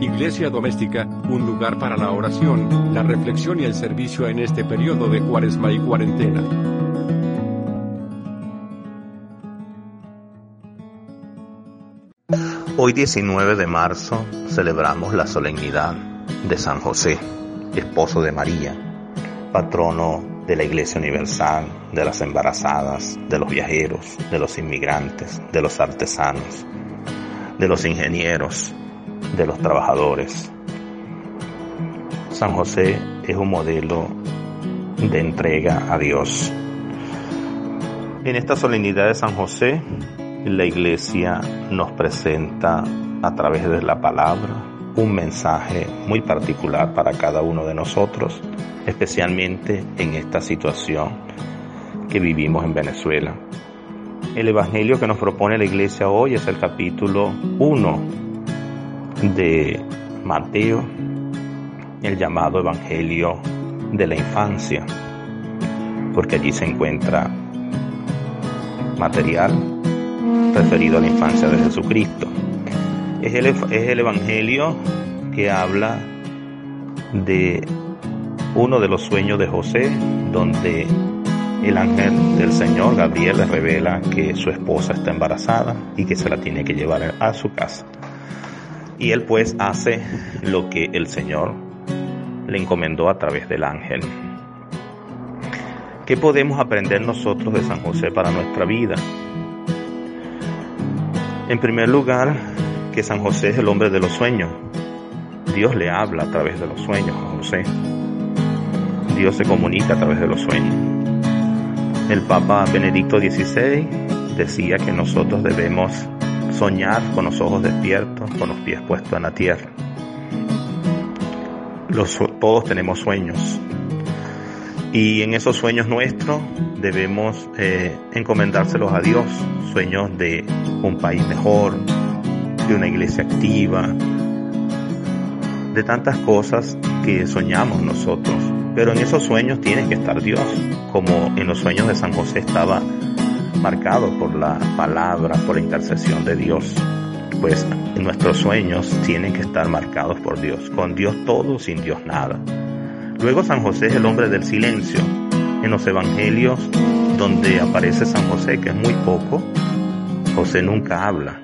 Iglesia Doméstica, un lugar para la oración, la reflexión y el servicio en este periodo de cuaresma y cuarentena. Hoy 19 de marzo celebramos la solemnidad de San José, esposo de María, patrono de la Iglesia Universal, de las embarazadas, de los viajeros, de los inmigrantes, de los artesanos, de los ingenieros, de los trabajadores. San José es un modelo de entrega a Dios. En esta solemnidad de San José, la iglesia nos presenta a través de la palabra un mensaje muy particular para cada uno de nosotros, especialmente en esta situación que vivimos en Venezuela. El Evangelio que nos propone la iglesia hoy es el capítulo 1 de Mateo, el llamado Evangelio de la infancia, porque allí se encuentra material referido a la infancia de Jesucristo. Es el, es el Evangelio que habla de uno de los sueños de José, donde el ángel del Señor, Gabriel, le revela que su esposa está embarazada y que se la tiene que llevar a su casa. Y él pues hace lo que el Señor le encomendó a través del ángel. ¿Qué podemos aprender nosotros de San José para nuestra vida? En primer lugar, que San José es el hombre de los sueños. Dios le habla a través de los sueños José. Dios se comunica a través de los sueños. El Papa Benedicto XVI decía que nosotros debemos soñar con los ojos despiertos, con los pies puestos en la tierra. Todos tenemos sueños y en esos sueños nuestros debemos eh, encomendárselos a Dios, sueños de un país mejor, de una iglesia activa, de tantas cosas que soñamos nosotros. Pero en esos sueños tiene que estar Dios, como en los sueños de San José estaba marcado por la palabra, por la intercesión de Dios. Pues nuestros sueños tienen que estar marcados por Dios, con Dios todo, sin Dios nada. Luego San José es el hombre del silencio. En los evangelios donde aparece San José, que es muy poco, José nunca habla.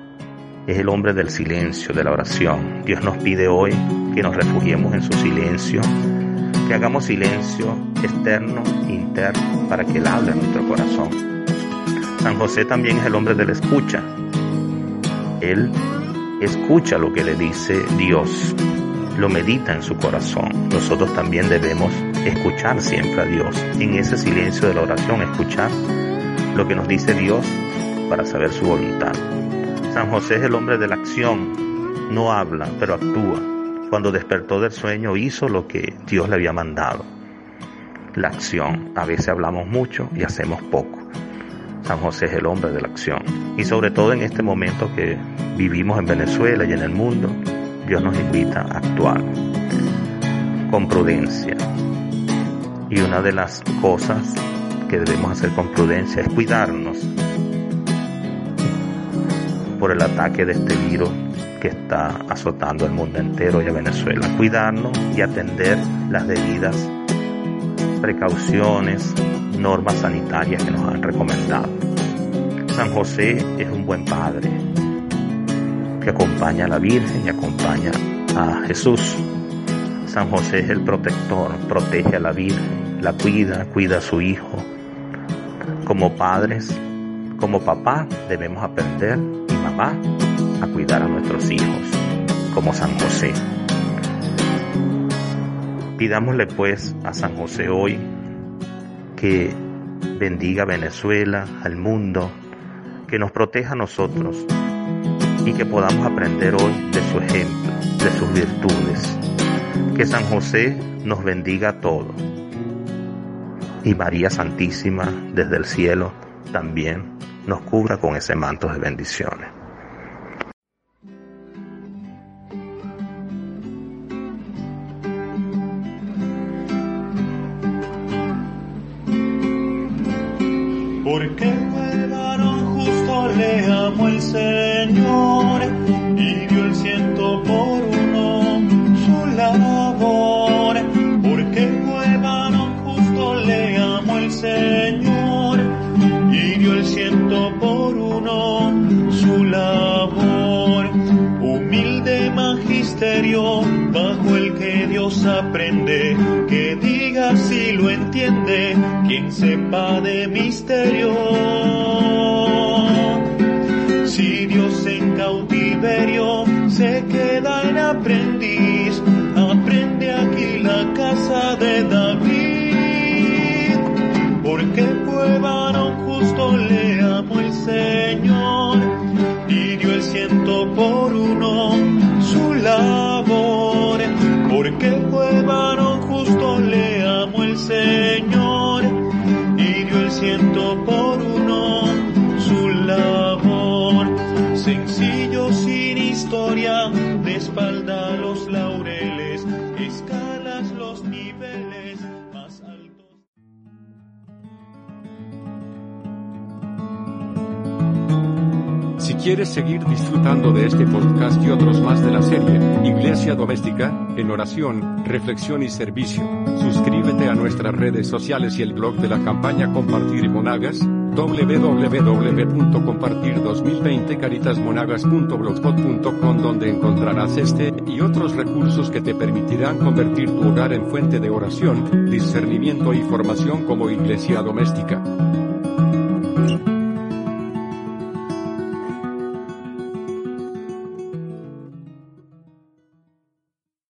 Es el hombre del silencio, de la oración. Dios nos pide hoy que nos refugiemos en su silencio, que hagamos silencio externo interno para que Él hable en nuestro corazón. San José también es el hombre de la escucha. Él escucha lo que le dice Dios, lo medita en su corazón. Nosotros también debemos escuchar siempre a Dios, en ese silencio de la oración, escuchar lo que nos dice Dios para saber su voluntad. San José es el hombre de la acción, no habla, pero actúa. Cuando despertó del sueño hizo lo que Dios le había mandado. La acción. A veces hablamos mucho y hacemos poco. San José es el hombre de la acción. Y sobre todo en este momento que vivimos en Venezuela y en el mundo, Dios nos invita a actuar con prudencia. Y una de las cosas que debemos hacer con prudencia es cuidarnos por el ataque de este virus que está azotando el mundo entero y a Venezuela. Cuidarnos y atender las debidas precauciones, normas sanitarias que nos han recomendado. San José es un buen padre que acompaña a la Virgen y acompaña a Jesús. San José es el protector, protege a la Virgen, la cuida, cuida a su hijo. Como padres, como papá, debemos aprender, y mamá, a cuidar a nuestros hijos, como San José. Pidámosle pues a San José hoy que bendiga a Venezuela, al mundo, que nos proteja a nosotros y que podamos aprender hoy de su ejemplo, de sus virtudes. Que San José nos bendiga a todos y María Santísima desde el cielo también nos cubra con ese manto de bendiciones. Porque el varón justo le amo el Señor y dio el ciento por uno su labor. Porque el varón justo le amo el Señor y dio el ciento por uno su labor. Humilde magisterio bajo el que Dios aprende, si lo entiende, quien sepa de misterio. Si Dios en cautiverio se queda en aprendiz, aprende aquí la casa de David, porque fue varón justo le amo el Señor y dio el ciento por uno ciento por uno su labor, sencillo sin historia, de espalda los laureles, escalas los niveles más altos. Si quieres seguir disfrutando de este podcast y otros más de la serie Iglesia Doméstica, en oración, reflexión y servicio, suscríbete nuestras redes sociales y el blog de la campaña Compartir Monagas, www.compartir2020caritasmonagas.blogspot.com donde encontrarás este y otros recursos que te permitirán convertir tu hogar en fuente de oración, discernimiento y formación como iglesia doméstica.